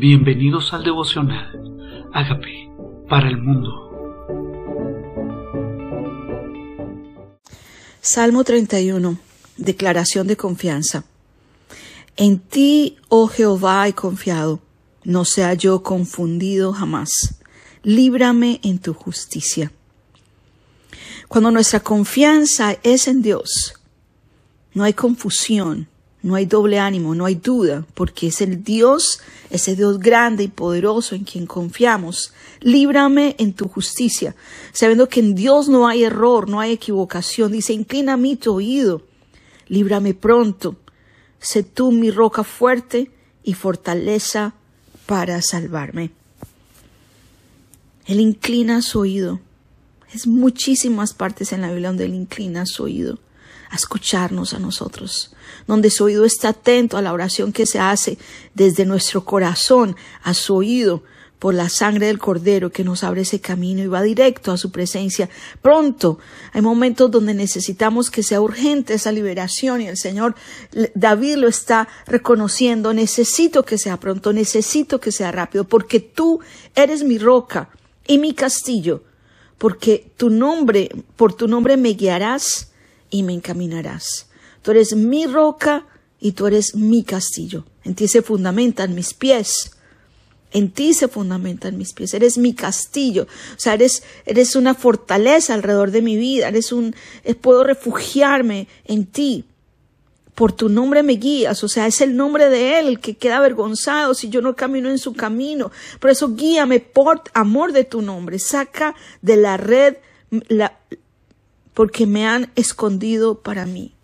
Bienvenidos al devocional. Hágame para el mundo. Salmo 31. Declaración de confianza. En ti, oh Jehová, he confiado. No sea yo confundido jamás. Líbrame en tu justicia. Cuando nuestra confianza es en Dios, no hay confusión, no hay doble ánimo, no hay duda, porque es el Dios, ese Dios grande y poderoso en quien confiamos. Líbrame en tu justicia, sabiendo que en Dios no hay error, no hay equivocación. Dice, inclina mí tu oído, líbrame pronto. Sé tú mi roca fuerte y fortaleza para salvarme. Él inclina su oído. Es muchísimas partes en la Biblia donde Él inclina su oído a escucharnos a nosotros, donde su oído está atento a la oración que se hace desde nuestro corazón a su oído por la sangre del Cordero que nos abre ese camino y va directo a su presencia. Pronto, hay momentos donde necesitamos que sea urgente esa liberación y el Señor David lo está reconociendo. Necesito que sea pronto, necesito que sea rápido, porque tú eres mi roca y mi castillo, porque tu nombre, por tu nombre me guiarás y me encaminarás. Tú eres mi roca y tú eres mi castillo. En ti se fundamentan mis pies. En ti se fundamentan mis pies. Eres mi castillo. O sea, eres, eres una fortaleza alrededor de mi vida. Eres un, eh, puedo refugiarme en ti. Por tu nombre me guías. O sea, es el nombre de Él que queda avergonzado si yo no camino en su camino. Por eso guíame por amor de tu nombre. Saca de la red la, porque me han escondido para mí.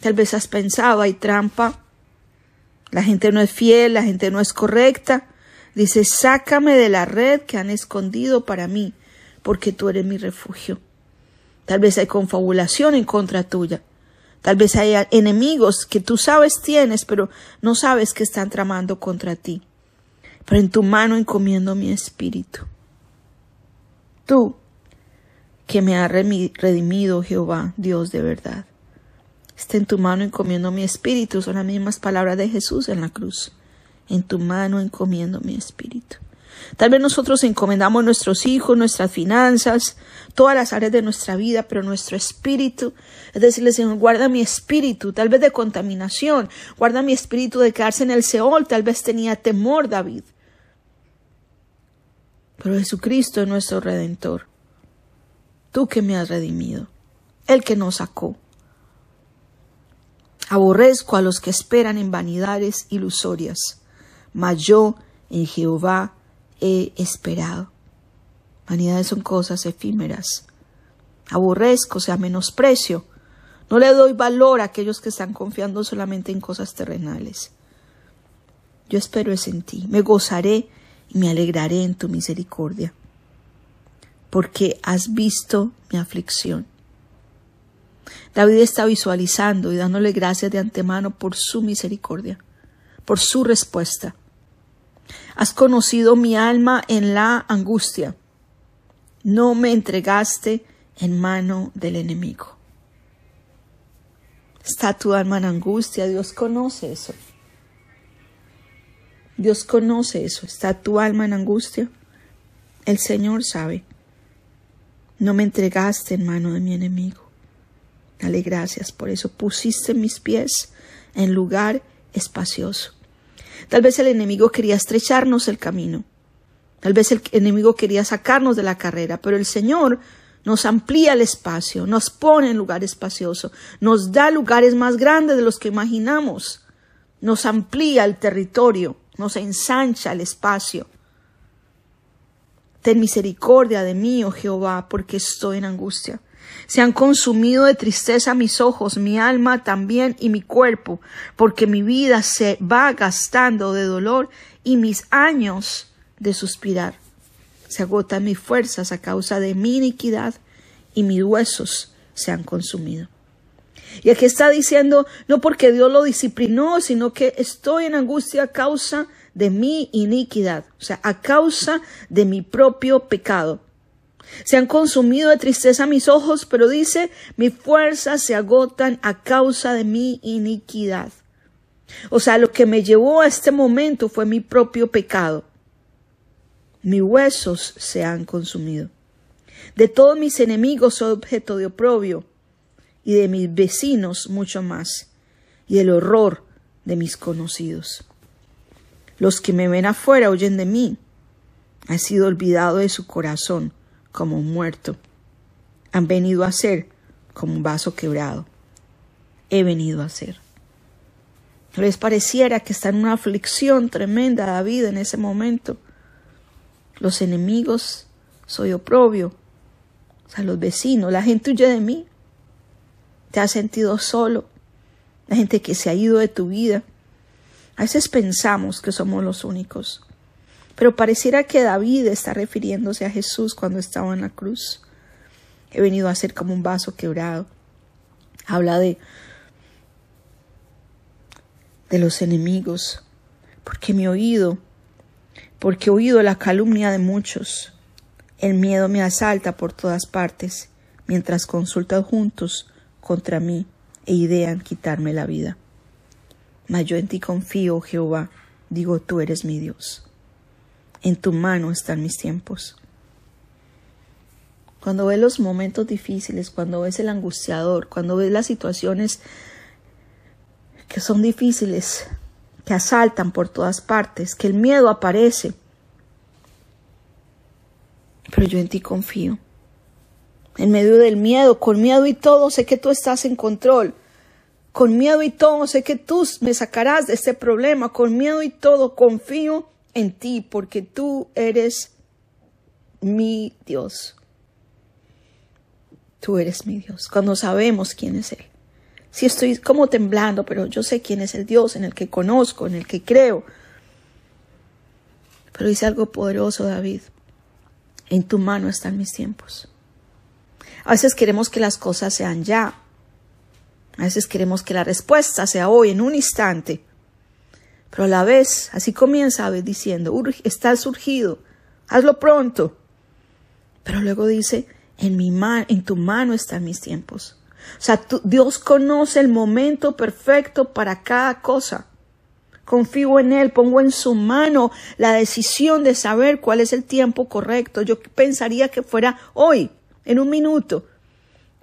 Tal vez has pensado, hay trampa, la gente no es fiel, la gente no es correcta. Dice, sácame de la red que han escondido para mí, porque tú eres mi refugio. Tal vez hay confabulación en contra tuya. Tal vez hay enemigos que tú sabes tienes, pero no sabes que están tramando contra ti. Pero en tu mano encomiendo mi espíritu. Tú que me ha redimido Jehová, Dios de verdad. Está en tu mano encomiendo mi espíritu, son las mismas palabras de Jesús en la cruz. En tu mano encomiendo mi espíritu. Tal vez nosotros encomendamos nuestros hijos, nuestras finanzas, todas las áreas de nuestra vida, pero nuestro espíritu, es decirle, Señor, guarda mi espíritu, tal vez de contaminación, guarda mi espíritu de quedarse en el Seol, tal vez tenía temor David. Pero Jesucristo es nuestro Redentor tú que me has redimido, el que nos sacó. Aborrezco a los que esperan en vanidades ilusorias, mas yo en Jehová he esperado. Vanidades son cosas efímeras. Aborrezco, sea, menosprecio. No le doy valor a aquellos que están confiando solamente en cosas terrenales. Yo espero es en ti. Me gozaré y me alegraré en tu misericordia porque has visto mi aflicción. David está visualizando y dándole gracias de antemano por su misericordia, por su respuesta. Has conocido mi alma en la angustia. No me entregaste en mano del enemigo. Está tu alma en angustia. Dios conoce eso. Dios conoce eso. Está tu alma en angustia. El Señor sabe. No me entregaste en mano de mi enemigo. Dale gracias por eso. Pusiste mis pies en lugar espacioso. Tal vez el enemigo quería estrecharnos el camino. Tal vez el enemigo quería sacarnos de la carrera, pero el Señor nos amplía el espacio, nos pone en lugar espacioso, nos da lugares más grandes de los que imaginamos, nos amplía el territorio, nos ensancha el espacio. Ten misericordia de mí, oh Jehová, porque estoy en angustia. Se han consumido de tristeza mis ojos, mi alma también y mi cuerpo, porque mi vida se va gastando de dolor y mis años de suspirar. Se agotan mis fuerzas a causa de mi iniquidad y mis huesos se han consumido. Y aquí está diciendo, no porque Dios lo disciplinó, sino que estoy en angustia a causa de mi iniquidad, o sea, a causa de mi propio pecado. Se han consumido de tristeza mis ojos, pero dice, mis fuerzas se agotan a causa de mi iniquidad. O sea, lo que me llevó a este momento fue mi propio pecado. Mis huesos se han consumido. De todos mis enemigos soy objeto de oprobio, y de mis vecinos mucho más, y el horror de mis conocidos. Los que me ven afuera oyen de mí. Han sido olvidado de su corazón como un muerto. Han venido a ser como un vaso quebrado. He venido a ser. Les pareciera que está en una aflicción tremenda David en ese momento. Los enemigos, soy oprobio, o sea, los vecinos, la gente huye de mí. Te has sentido solo, la gente que se ha ido de tu vida. A veces pensamos que somos los únicos, pero pareciera que David está refiriéndose a Jesús cuando estaba en la cruz. He venido a ser como un vaso quebrado. Habla de de los enemigos, porque he oído, porque he oído la calumnia de muchos. El miedo me asalta por todas partes, mientras consultan juntos contra mí e idean quitarme la vida. Mas yo en ti confío, Jehová, digo tú eres mi Dios. En tu mano están mis tiempos. Cuando ves los momentos difíciles, cuando ves el angustiador, cuando ves las situaciones que son difíciles, que asaltan por todas partes, que el miedo aparece. Pero yo en ti confío. En medio del miedo, con miedo y todo, sé que tú estás en control. Con miedo y todo, sé que tú me sacarás de este problema. Con miedo y todo, confío en ti, porque tú eres mi Dios. Tú eres mi Dios. Cuando sabemos quién es Él si estoy como temblando, pero yo sé quién es el Dios en el que conozco, en el que creo. Pero dice algo poderoso, David. En tu mano están mis tiempos. A veces queremos que las cosas sean ya. A veces queremos que la respuesta sea hoy, en un instante. Pero a la vez, así comienza diciendo, está surgido, hazlo pronto. Pero luego dice, en, mi en tu mano están mis tiempos. O sea, Dios conoce el momento perfecto para cada cosa. Confío en Él, pongo en su mano la decisión de saber cuál es el tiempo correcto. Yo pensaría que fuera hoy, en un minuto,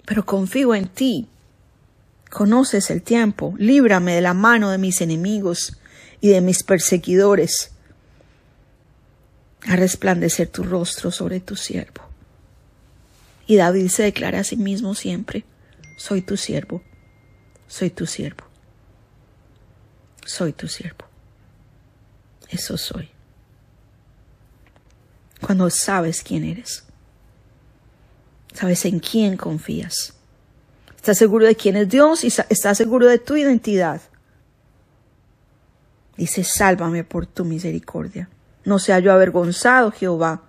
pero confío en ti. Conoces el tiempo, líbrame de la mano de mis enemigos y de mis perseguidores. A resplandecer tu rostro sobre tu siervo. Y David se declara a sí mismo siempre, soy tu siervo, soy tu siervo, soy tu siervo. Eso soy. Cuando sabes quién eres, sabes en quién confías, estás seguro de quién es Dios y estás seguro de tu identidad. Dice, sálvame por tu misericordia. No sea yo avergonzado, Jehová,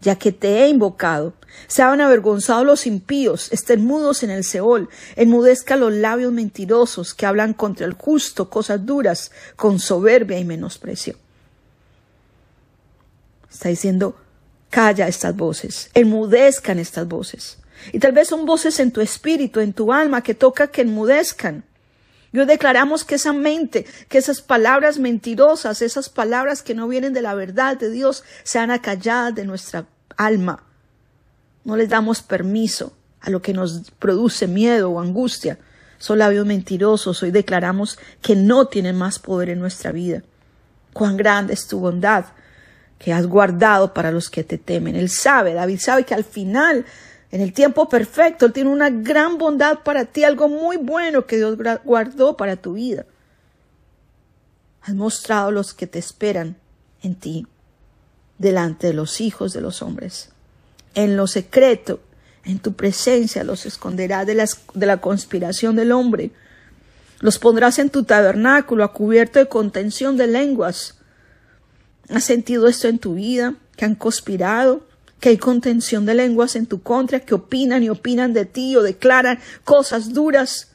ya que te he invocado. Sean avergonzados los impíos, estén mudos en el Seol, enmudezca los labios mentirosos que hablan contra el justo cosas duras, con soberbia y menosprecio. Está diciendo, calla estas voces, enmudezcan estas voces. Y tal vez son voces en tu espíritu, en tu alma, que toca que enmudezcan. Hoy declaramos que esa mente, que esas palabras mentirosas, esas palabras que no vienen de la verdad de Dios, sean acalladas de nuestra alma. No les damos permiso a lo que nos produce miedo o angustia. Son labios mentirosos. Hoy declaramos que no tienen más poder en nuestra vida. Cuán grande es tu bondad que has guardado para los que te temen. Él sabe, David sabe que al final en el tiempo perfecto. Él tiene una gran bondad para ti, algo muy bueno que Dios guardó para tu vida. Has mostrado los que te esperan en ti, delante de los hijos de los hombres. En lo secreto, en tu presencia los esconderás de, de la conspiración del hombre. Los pondrás en tu tabernáculo a cubierto de contención de lenguas. ¿Has sentido esto en tu vida? ¿Que han conspirado? Que hay contención de lenguas en tu contra, que opinan y opinan de ti o declaran cosas duras,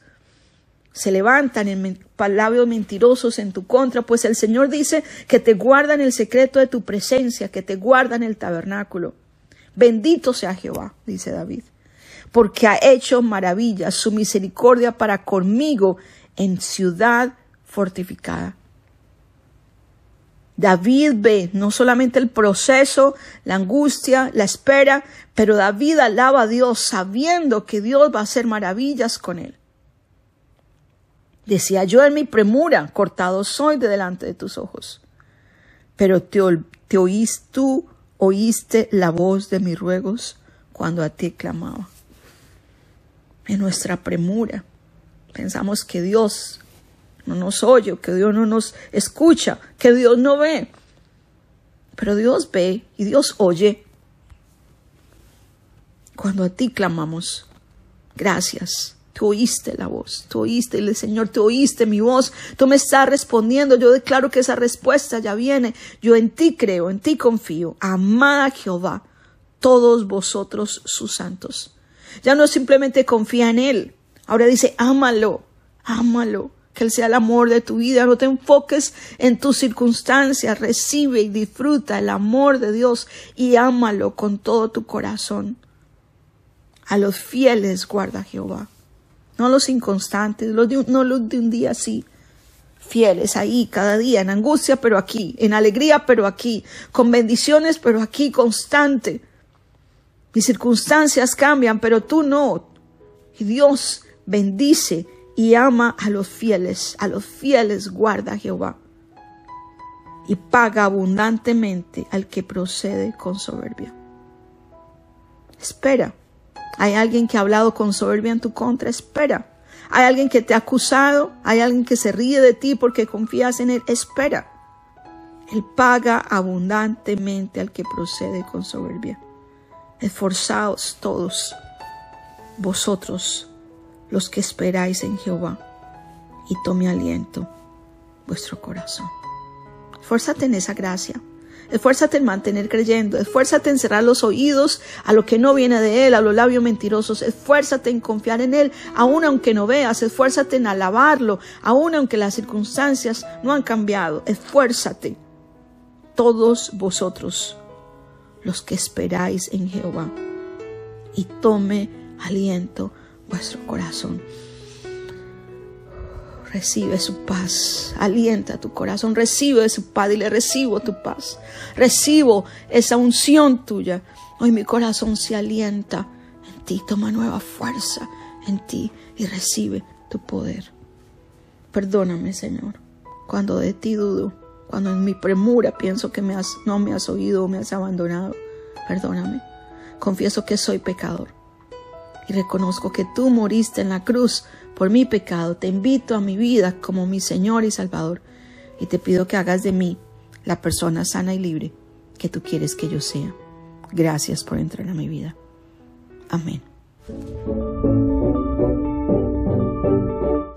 se levantan en palabras mentirosos en tu contra, pues el Señor dice que te guardan el secreto de tu presencia, que te guardan el tabernáculo. Bendito sea Jehová, dice David, porque ha hecho maravillas, su misericordia para conmigo en ciudad fortificada. David ve no solamente el proceso, la angustia, la espera, pero David alaba a Dios sabiendo que Dios va a hacer maravillas con él. Decía yo en mi premura, cortado soy de delante de tus ojos. Pero te, te tú oíste la voz de mis ruegos cuando a ti clamaba. En nuestra premura pensamos que Dios no nos oye, que Dios no nos escucha, que Dios no ve. Pero Dios ve y Dios oye cuando a ti clamamos. Gracias. Tú oíste la voz, tú oíste, el Señor, tú oíste mi voz, tú me estás respondiendo, yo declaro que esa respuesta ya viene, yo en ti creo, en ti confío, amada Jehová, todos vosotros sus santos. Ya no simplemente confía en Él, ahora dice, ámalo, ámalo, que Él sea el amor de tu vida. No te enfoques en tus circunstancias. Recibe y disfruta el amor de Dios y ámalo con todo tu corazón. A los fieles guarda Jehová. No los inconstantes, no los de un día así. Fieles ahí, cada día, en angustia, pero aquí, en alegría, pero aquí, con bendiciones, pero aquí, constante. Mis circunstancias cambian, pero tú no. Y Dios bendice y ama a los fieles, a los fieles guarda Jehová y paga abundantemente al que procede con soberbia. Espera. Hay alguien que ha hablado con soberbia en tu contra. Espera. Hay alguien que te ha acusado. Hay alguien que se ríe de ti porque confías en él. Espera. Él paga abundantemente al que procede con soberbia. Esforzaos todos vosotros los que esperáis en Jehová, y tome aliento vuestro corazón. Esfuérzate en esa gracia. Esfuérzate en mantener creyendo. Esfuérzate en cerrar los oídos a lo que no viene de Él, a los labios mentirosos. Esfuérzate en confiar en Él, aun aunque no veas. Esfuérzate en alabarlo, aun aunque las circunstancias no han cambiado. Esfuérzate. Todos vosotros, los que esperáis en Jehová, y tome aliento vuestro corazón. Recibe su paz, alienta tu corazón, recibe su paz y le recibo tu paz, recibo esa unción tuya. Hoy mi corazón se alienta en ti, toma nueva fuerza en ti y recibe tu poder. Perdóname, Señor, cuando de ti dudo, cuando en mi premura pienso que me has, no me has oído o me has abandonado. Perdóname. Confieso que soy pecador y reconozco que tú moriste en la cruz por mi pecado. Te invito a mi vida como mi Señor y Salvador y te pido que hagas de mí la persona sana y libre que tú quieres que yo sea. Gracias por entrar a mi vida. Amén.